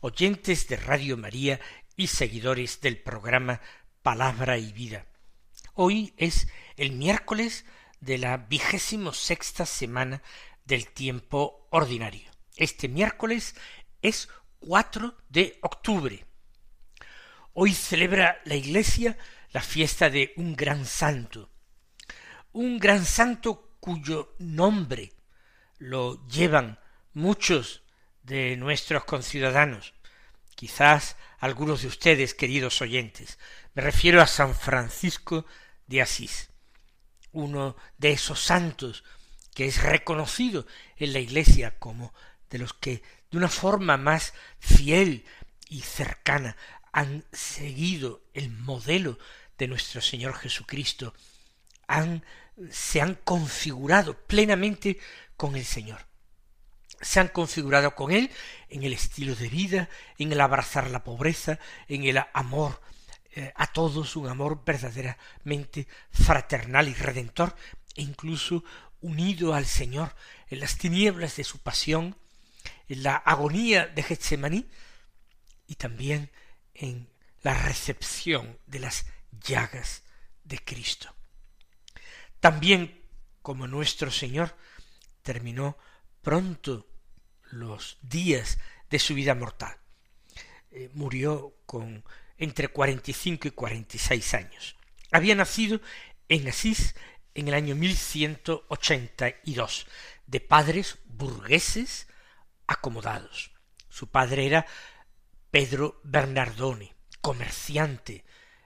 oyentes de Radio María y seguidores del programa Palabra y Vida. Hoy es el miércoles de la vigésimo sexta semana del tiempo ordinario. Este miércoles es 4 de octubre. Hoy celebra la Iglesia la fiesta de un gran santo, un gran santo cuyo nombre lo llevan muchos de nuestros conciudadanos, quizás algunos de ustedes, queridos oyentes. Me refiero a San Francisco de Asís, uno de esos santos que es reconocido en la Iglesia como de los que de una forma más fiel y cercana han seguido el modelo de nuestro Señor Jesucristo, han, se han configurado plenamente con el Señor se han configurado con él en el estilo de vida, en el abrazar la pobreza, en el amor eh, a todos, un amor verdaderamente fraternal y redentor, e incluso unido al Señor en las tinieblas de su pasión, en la agonía de Getsemaní y también en la recepción de las llagas de Cristo. También como nuestro Señor terminó pronto los días de su vida mortal. Eh, murió con entre cuarenta y cinco y cuarenta y seis años. Había nacido en Asís en el año mil ciento ochenta y dos, de padres burgueses acomodados. Su padre era Pedro Bernardone, comerciante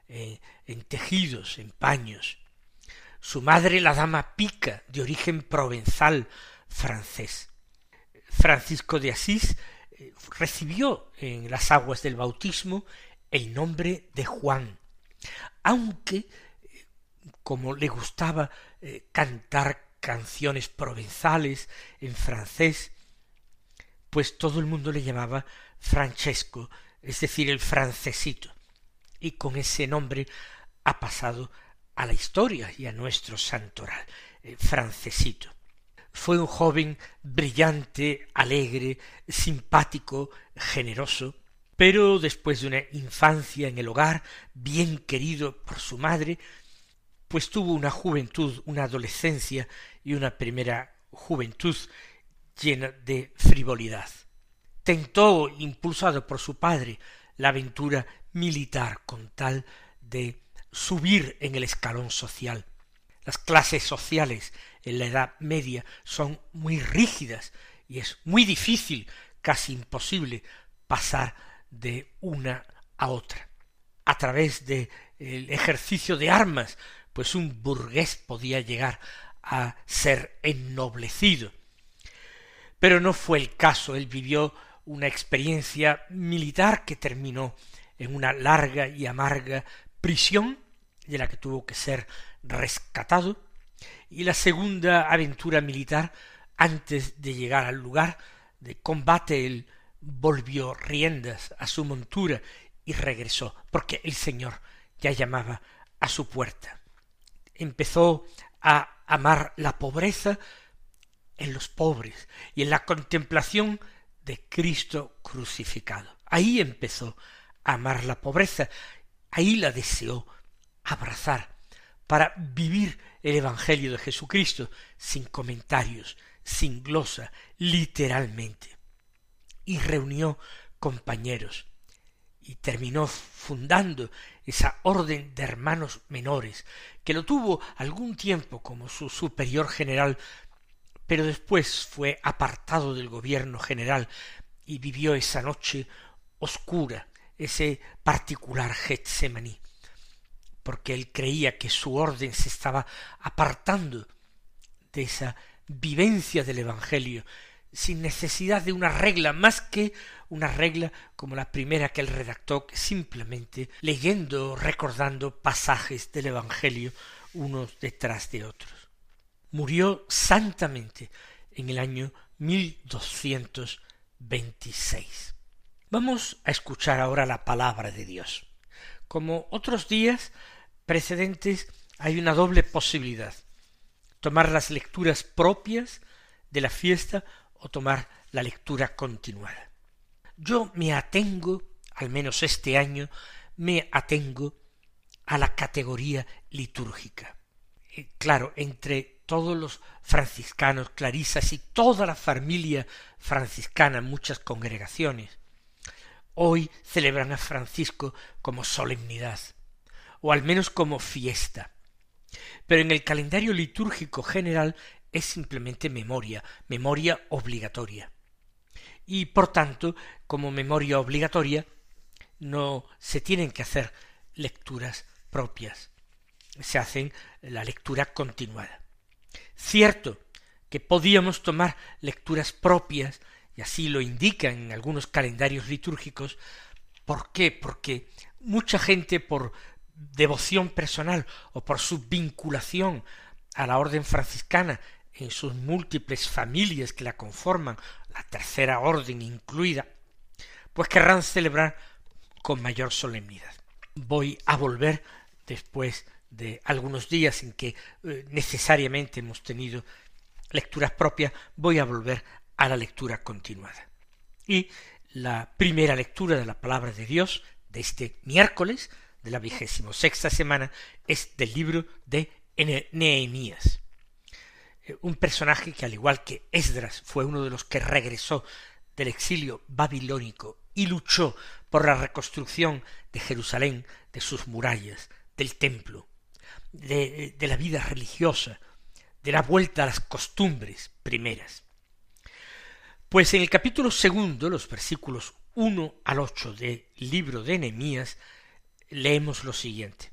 eh, en tejidos, en paños. Su madre la dama Pica, de origen provenzal francés. Francisco de Asís eh, recibió en las aguas del bautismo el nombre de Juan, aunque eh, como le gustaba eh, cantar canciones provenzales en francés, pues todo el mundo le llamaba Francesco, es decir, el francesito, y con ese nombre ha pasado a la historia y a nuestro santoral, francesito. Fue un joven brillante, alegre, simpático, generoso, pero después de una infancia en el hogar, bien querido por su madre, pues tuvo una juventud, una adolescencia y una primera juventud llena de frivolidad. Tentó, impulsado por su padre, la aventura militar con tal de subir en el escalón social. Las clases sociales en la Edad Media son muy rígidas y es muy difícil, casi imposible, pasar de una a otra. A través del ejercicio de armas, pues un burgués podía llegar a ser ennoblecido. Pero no fue el caso, él vivió una experiencia militar que terminó en una larga y amarga prisión, de la que tuvo que ser rescatado, y la segunda aventura militar antes de llegar al lugar de combate él volvió riendas a su montura y regresó porque el Señor ya llamaba a su puerta. Empezó a amar la pobreza en los pobres y en la contemplación de Cristo crucificado. Ahí empezó a amar la pobreza, ahí la deseó abrazar para vivir el Evangelio de Jesucristo sin comentarios, sin glosa, literalmente. Y reunió compañeros y terminó fundando esa orden de hermanos menores, que lo tuvo algún tiempo como su superior general, pero después fue apartado del gobierno general y vivió esa noche oscura, ese particular Getsemaní porque él creía que su orden se estaba apartando de esa vivencia del Evangelio, sin necesidad de una regla, más que una regla como la primera que él redactó, simplemente leyendo, recordando pasajes del Evangelio unos detrás de otros. Murió santamente en el año 1226. Vamos a escuchar ahora la palabra de Dios. Como otros días precedentes, hay una doble posibilidad. Tomar las lecturas propias de la fiesta o tomar la lectura continuada. Yo me atengo, al menos este año, me atengo a la categoría litúrgica. Eh, claro, entre todos los franciscanos, clarisas y toda la familia franciscana, muchas congregaciones, hoy celebran a Francisco como solemnidad, o al menos como fiesta. Pero en el calendario litúrgico general es simplemente memoria, memoria obligatoria. Y por tanto, como memoria obligatoria, no se tienen que hacer lecturas propias. Se hacen la lectura continuada. Cierto que podíamos tomar lecturas propias, y así lo indican en algunos calendarios litúrgicos. ¿Por qué? Porque mucha gente por devoción personal o por su vinculación a la orden franciscana en sus múltiples familias que la conforman, la tercera orden incluida, pues querrán celebrar con mayor solemnidad. Voy a volver después de algunos días en que eh, necesariamente hemos tenido lecturas propias, voy a volver a la lectura continuada. Y la primera lectura de la palabra de Dios de este miércoles de la vigésimo sexta semana es del libro de Nehemías. Eh, un personaje que al igual que Esdras fue uno de los que regresó del exilio babilónico y luchó por la reconstrucción de Jerusalén, de sus murallas, del templo, de, de la vida religiosa, de la vuelta a las costumbres primeras. Pues en el capítulo segundo, los versículos uno al ocho del libro de Nehemías, leemos lo siguiente.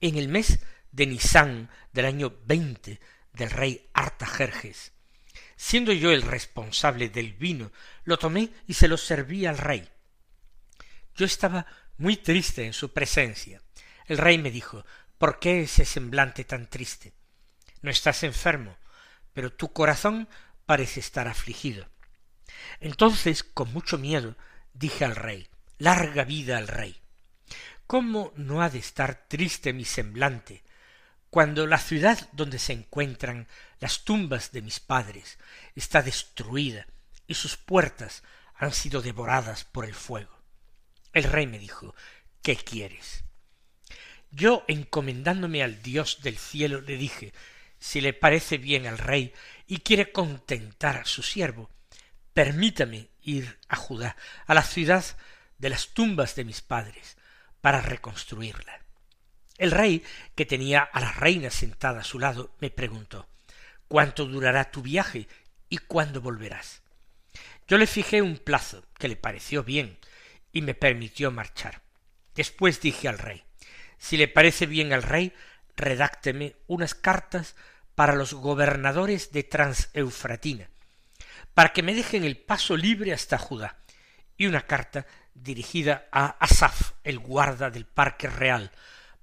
En el mes de Nisán del año veinte del rey Artajerjes. Siendo yo el responsable del vino, lo tomé y se lo serví al rey. Yo estaba muy triste en su presencia. El rey me dijo ¿Por qué ese semblante tan triste? No estás enfermo, pero tu corazón parece estar afligido. Entonces, con mucho miedo, dije al rey Larga vida al rey. ¿Cómo no ha de estar triste mi semblante cuando la ciudad donde se encuentran las tumbas de mis padres está destruida y sus puertas han sido devoradas por el fuego. El rey me dijo ¿Qué quieres? Yo, encomendándome al Dios del cielo, le dije si le parece bien al rey y quiere contentar a su siervo, permítame ir a Judá, a la ciudad de las tumbas de mis padres, para reconstruirla. El rey, que tenía a la reina sentada a su lado, me preguntó ¿Cuánto durará tu viaje y cuándo volverás? Yo le fijé un plazo que le pareció bien y me permitió marchar. Después dije al rey Si le parece bien al rey, redácteme unas cartas para los gobernadores de Transeufratina, para que me dejen el paso libre hasta Judá, y una carta dirigida a Asaf, el guarda del parque real,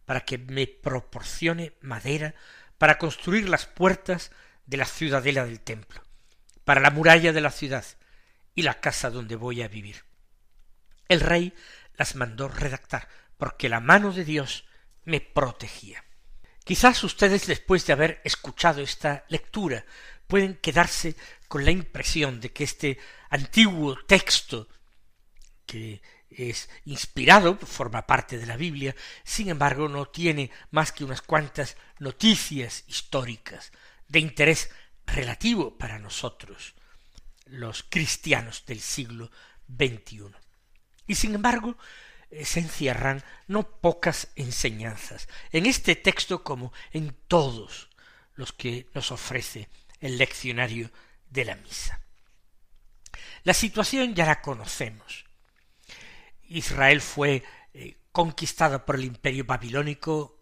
para que me proporcione madera para construir las puertas de la ciudadela del templo, para la muralla de la ciudad y la casa donde voy a vivir. El rey las mandó redactar, porque la mano de Dios me protegía. Quizás ustedes, después de haber escuchado esta lectura, pueden quedarse con la impresión de que este antiguo texto que es inspirado, forma parte de la Biblia, sin embargo no tiene más que unas cuantas noticias históricas de interés relativo para nosotros, los cristianos del siglo XXI. Y sin embargo, eh, se encierran no pocas enseñanzas en este texto como en todos los que nos ofrece el leccionario de la misa. La situación ya la conocemos. Israel fue eh, conquistada por el imperio babilónico,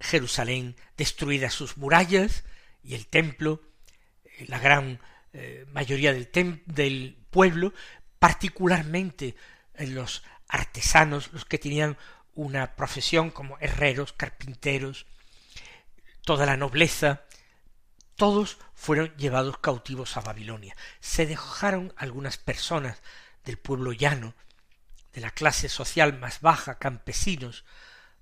Jerusalén destruida sus murallas y el templo, eh, la gran eh, mayoría del, del pueblo, particularmente los artesanos, los que tenían una profesión como herreros, carpinteros, toda la nobleza, todos fueron llevados cautivos a Babilonia. Se dejaron algunas personas del pueblo llano, de la clase social más baja, campesinos,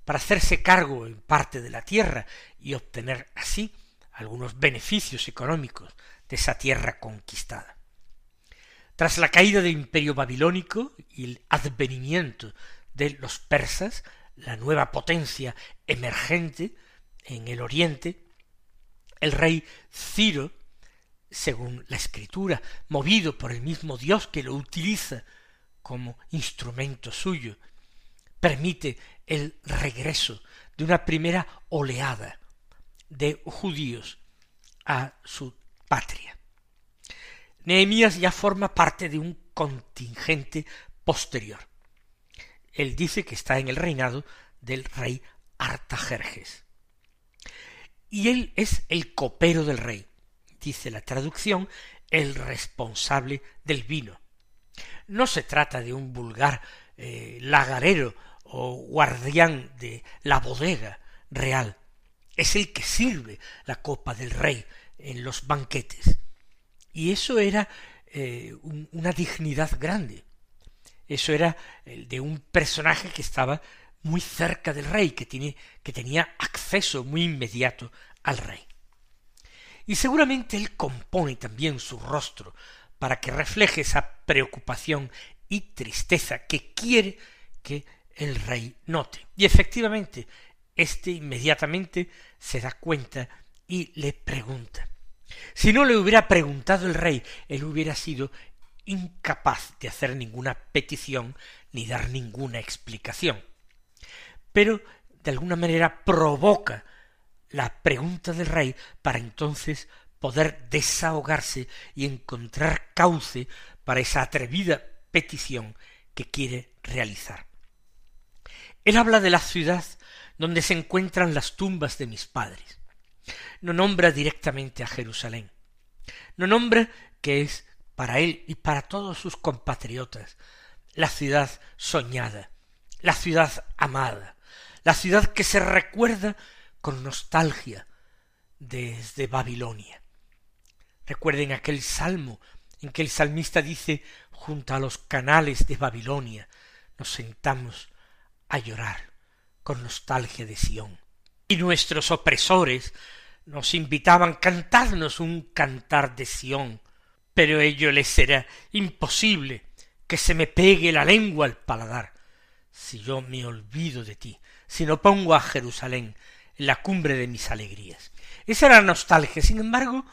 para hacerse cargo en parte de la tierra y obtener así algunos beneficios económicos de esa tierra conquistada. Tras la caída del imperio babilónico y el advenimiento de los persas, la nueva potencia emergente en el oriente, el rey Ciro, según la escritura, movido por el mismo Dios que lo utiliza como instrumento suyo, permite el regreso de una primera oleada de judíos a su patria. Nehemías ya forma parte de un contingente posterior. Él dice que está en el reinado del rey Artajerjes. Y él es el copero del rey, dice la traducción, el responsable del vino. No se trata de un vulgar eh, lagarero o guardián de la bodega real. Es el que sirve la copa del rey en los banquetes. Y eso era eh, una dignidad grande. Eso era el de un personaje que estaba muy cerca del rey, que, tiene, que tenía acceso muy inmediato al rey. Y seguramente él compone también su rostro para que refleje esa preocupación y tristeza que quiere que el rey note. Y efectivamente, éste inmediatamente se da cuenta y le pregunta. Si no le hubiera preguntado el rey, él hubiera sido incapaz de hacer ninguna petición ni dar ninguna explicación. Pero de alguna manera provoca la pregunta del rey para entonces poder desahogarse y encontrar cauce para esa atrevida petición que quiere realizar. Él habla de la ciudad donde se encuentran las tumbas de mis padres. No nombra directamente a Jerusalén. No nombra que es para él y para todos sus compatriotas la ciudad soñada, la ciudad amada, la ciudad que se recuerda con nostalgia desde Babilonia. Recuerden aquel salmo en que el salmista dice junto a los canales de Babilonia nos sentamos a llorar con nostalgia de Sión. Y nuestros opresores nos invitaban cantadnos un cantar de Sión, pero ello les será imposible que se me pegue la lengua al paladar si yo me olvido de ti, si no pongo a Jerusalén en la cumbre de mis alegrías. Esa era nostalgia. Sin embargo,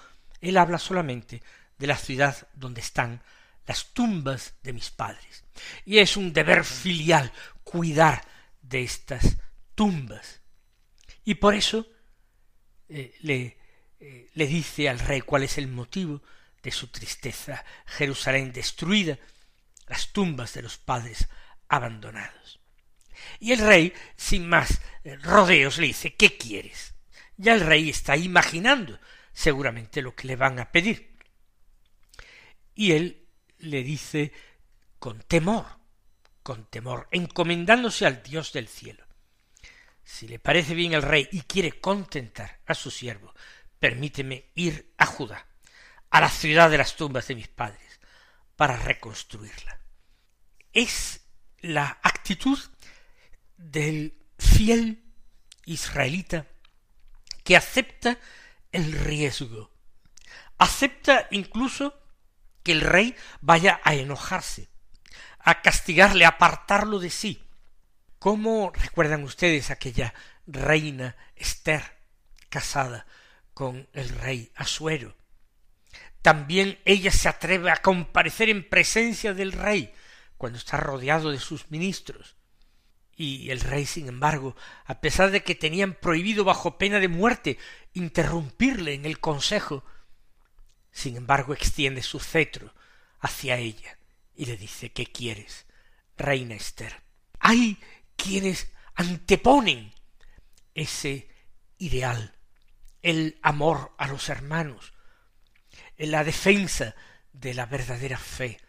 él habla solamente de la ciudad donde están las tumbas de mis padres. Y es un deber filial cuidar de estas tumbas. Y por eso eh, le, eh, le dice al rey cuál es el motivo de su tristeza. Jerusalén destruida, las tumbas de los padres abandonados. Y el rey, sin más eh, rodeos, le dice ¿Qué quieres? Ya el rey está imaginando seguramente lo que le van a pedir. Y él le dice con temor, con temor, encomendándose al Dios del cielo. Si le parece bien el rey y quiere contentar a su siervo, permíteme ir a Judá, a la ciudad de las tumbas de mis padres, para reconstruirla. Es la actitud del fiel israelita que acepta el riesgo, acepta incluso que el rey vaya a enojarse, a castigarle, a apartarlo de sí. ¿Cómo recuerdan ustedes aquella reina Esther casada con el rey Asuero? También ella se atreve a comparecer en presencia del rey cuando está rodeado de sus ministros. Y el rey, sin embargo, a pesar de que tenían prohibido bajo pena de muerte interrumpirle en el consejo, sin embargo extiende su cetro hacia ella y le dice ¿Qué quieres, reina Esther? Hay quienes anteponen ese ideal, el amor a los hermanos, la defensa de la verdadera fe,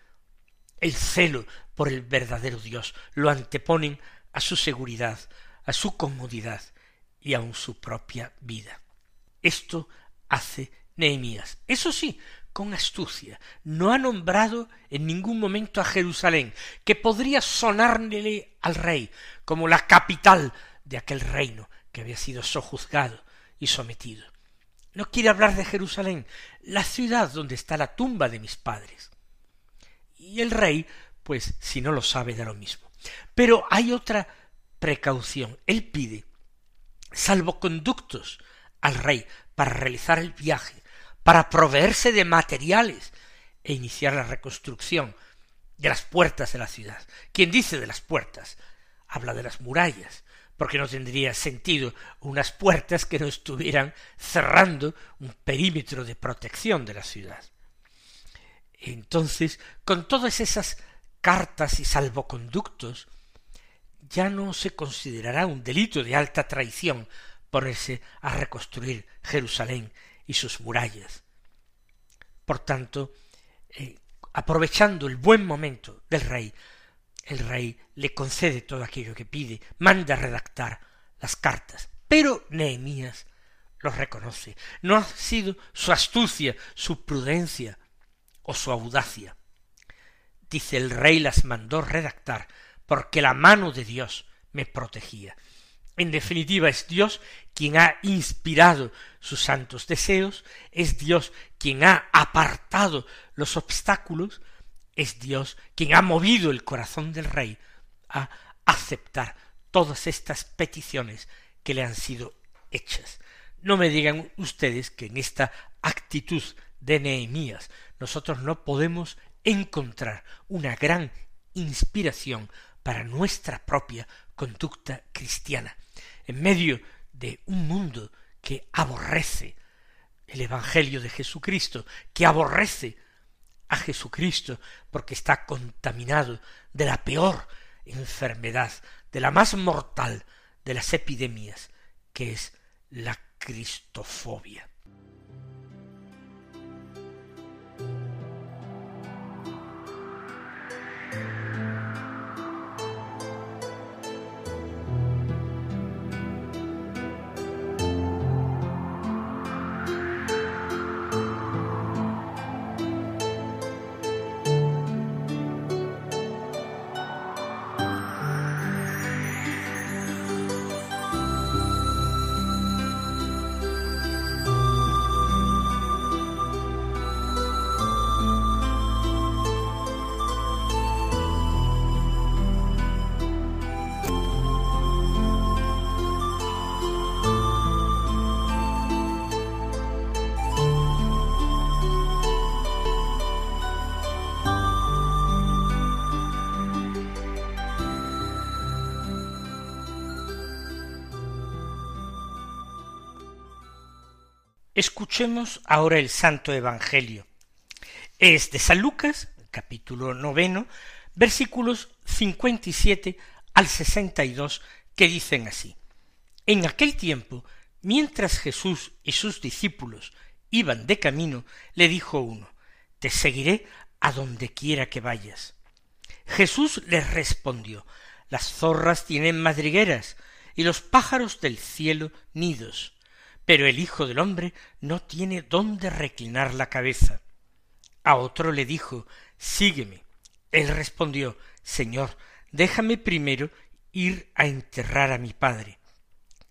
el celo por el verdadero Dios, lo anteponen a su seguridad, a su comodidad y aun su propia vida. Esto hace Nehemías. Eso sí, con astucia. No ha nombrado en ningún momento a Jerusalén, que podría sonarle al rey como la capital de aquel reino que había sido sojuzgado y sometido. No quiere hablar de Jerusalén, la ciudad donde está la tumba de mis padres. Y el rey, pues si no lo sabe, da lo mismo. Pero hay otra precaución. Él pide salvoconductos al rey para realizar el viaje, para proveerse de materiales e iniciar la reconstrucción de las puertas de la ciudad. Quien dice de las puertas habla de las murallas, porque no tendría sentido unas puertas que no estuvieran cerrando un perímetro de protección de la ciudad. Entonces, con todas esas cartas y salvoconductos, ya no se considerará un delito de alta traición ponerse a reconstruir Jerusalén y sus murallas. Por tanto, eh, aprovechando el buen momento del rey, el rey le concede todo aquello que pide, manda redactar las cartas. Pero Nehemías lo reconoce. No ha sido su astucia, su prudencia o su audacia. Dice el rey las mandó redactar porque la mano de Dios me protegía. En definitiva, es Dios quien ha inspirado sus santos deseos, es Dios quien ha apartado los obstáculos, es Dios quien ha movido el corazón del rey a aceptar todas estas peticiones que le han sido hechas. No me digan ustedes que en esta actitud de Nehemías nosotros no podemos encontrar una gran inspiración para nuestra propia conducta cristiana, en medio de un mundo que aborrece el Evangelio de Jesucristo, que aborrece a Jesucristo porque está contaminado de la peor enfermedad, de la más mortal de las epidemias, que es la cristofobia. Escuchemos ahora el Santo Evangelio. Es de San Lucas, capítulo noveno, versículos cincuenta y siete al sesenta y dos, que dicen así. En aquel tiempo, mientras Jesús y sus discípulos iban de camino, le dijo uno, Te seguiré a donde quiera que vayas. Jesús les respondió, Las zorras tienen madrigueras, y los pájaros del cielo nidos, pero el Hijo del hombre no tiene dónde reclinar la cabeza. A otro le dijo Sígueme. Él respondió Señor, déjame primero ir a enterrar a mi padre.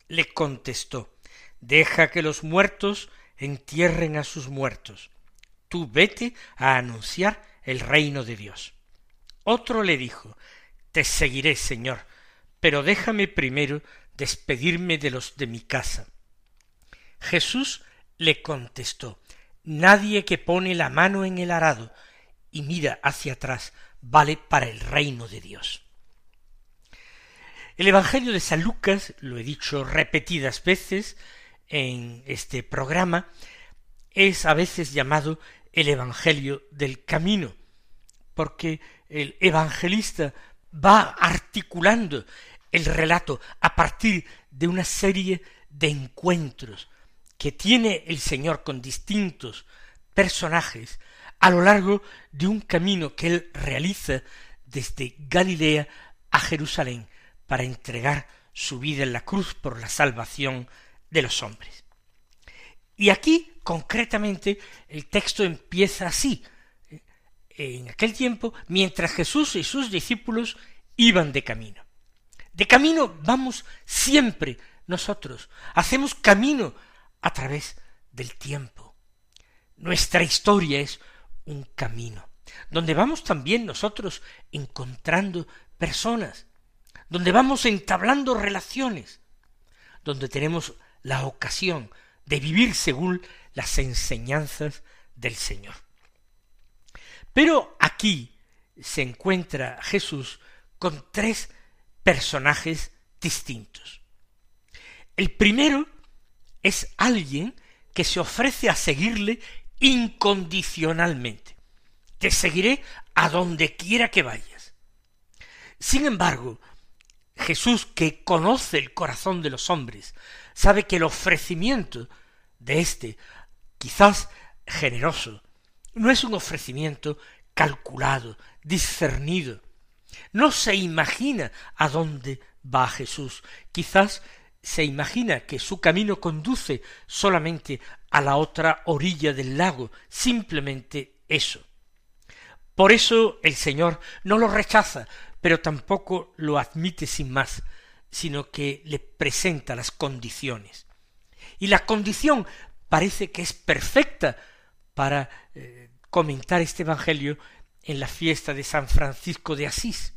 Le contestó Deja que los muertos entierren a sus muertos. Tú vete a anunciar el reino de Dios. Otro le dijo Te seguiré, Señor, pero déjame primero despedirme de los de mi casa. Jesús le contestó Nadie que pone la mano en el arado y mira hacia atrás vale para el reino de Dios. El Evangelio de San Lucas, lo he dicho repetidas veces en este programa, es a veces llamado el Evangelio del Camino, porque el evangelista va articulando el relato a partir de una serie de encuentros que tiene el Señor con distintos personajes a lo largo de un camino que él realiza desde Galilea a Jerusalén para entregar su vida en la cruz por la salvación de los hombres. Y aquí, concretamente, el texto empieza así. En aquel tiempo, mientras Jesús y sus discípulos iban de camino. De camino vamos siempre nosotros. Hacemos camino a través del tiempo. Nuestra historia es un camino, donde vamos también nosotros encontrando personas, donde vamos entablando relaciones, donde tenemos la ocasión de vivir según las enseñanzas del Señor. Pero aquí se encuentra Jesús con tres personajes distintos. El primero es alguien que se ofrece a seguirle incondicionalmente. Te seguiré a donde quiera que vayas. Sin embargo, Jesús, que conoce el corazón de los hombres, sabe que el ofrecimiento de éste, quizás generoso, no es un ofrecimiento calculado, discernido. No se imagina a dónde va Jesús. Quizás se imagina que su camino conduce solamente a la otra orilla del lago, simplemente eso. Por eso el Señor no lo rechaza, pero tampoco lo admite sin más, sino que le presenta las condiciones. Y la condición parece que es perfecta para eh, comentar este Evangelio en la fiesta de San Francisco de Asís,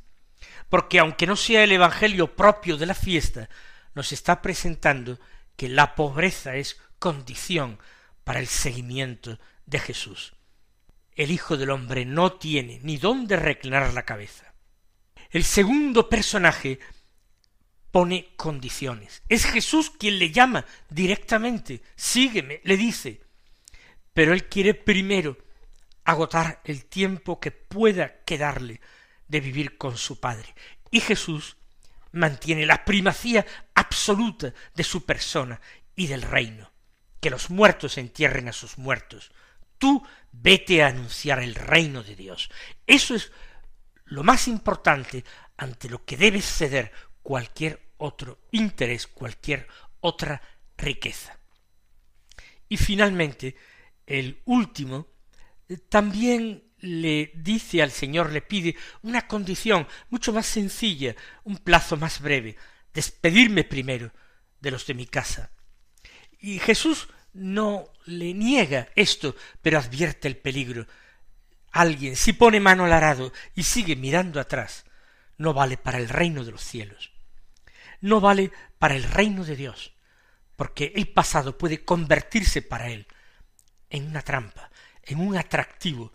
porque aunque no sea el Evangelio propio de la fiesta, nos está presentando que la pobreza es condición para el seguimiento de Jesús. El Hijo del Hombre no tiene ni dónde reclinar la cabeza. El segundo personaje pone condiciones. Es Jesús quien le llama directamente, sígueme, le dice. Pero él quiere primero agotar el tiempo que pueda quedarle de vivir con su Padre. Y Jesús mantiene la primacía absoluta de su persona y del reino. Que los muertos entierren a sus muertos. Tú vete a anunciar el reino de Dios. Eso es lo más importante ante lo que debe ceder cualquier otro interés, cualquier otra riqueza. Y finalmente, el último también le dice al Señor, le pide una condición mucho más sencilla, un plazo más breve, despedirme primero de los de mi casa. Y Jesús no le niega esto, pero advierte el peligro. Alguien, si pone mano al arado y sigue mirando atrás, no vale para el reino de los cielos. No vale para el reino de Dios, porque el pasado puede convertirse para él en una trampa, en un atractivo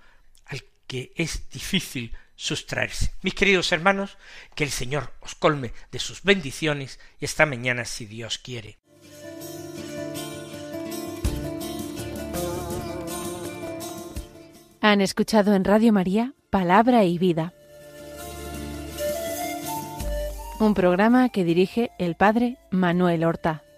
que es difícil sustraerse. Mis queridos hermanos, que el Señor os colme de sus bendiciones y esta mañana si Dios quiere. Han escuchado en Radio María Palabra y Vida, un programa que dirige el Padre Manuel Horta.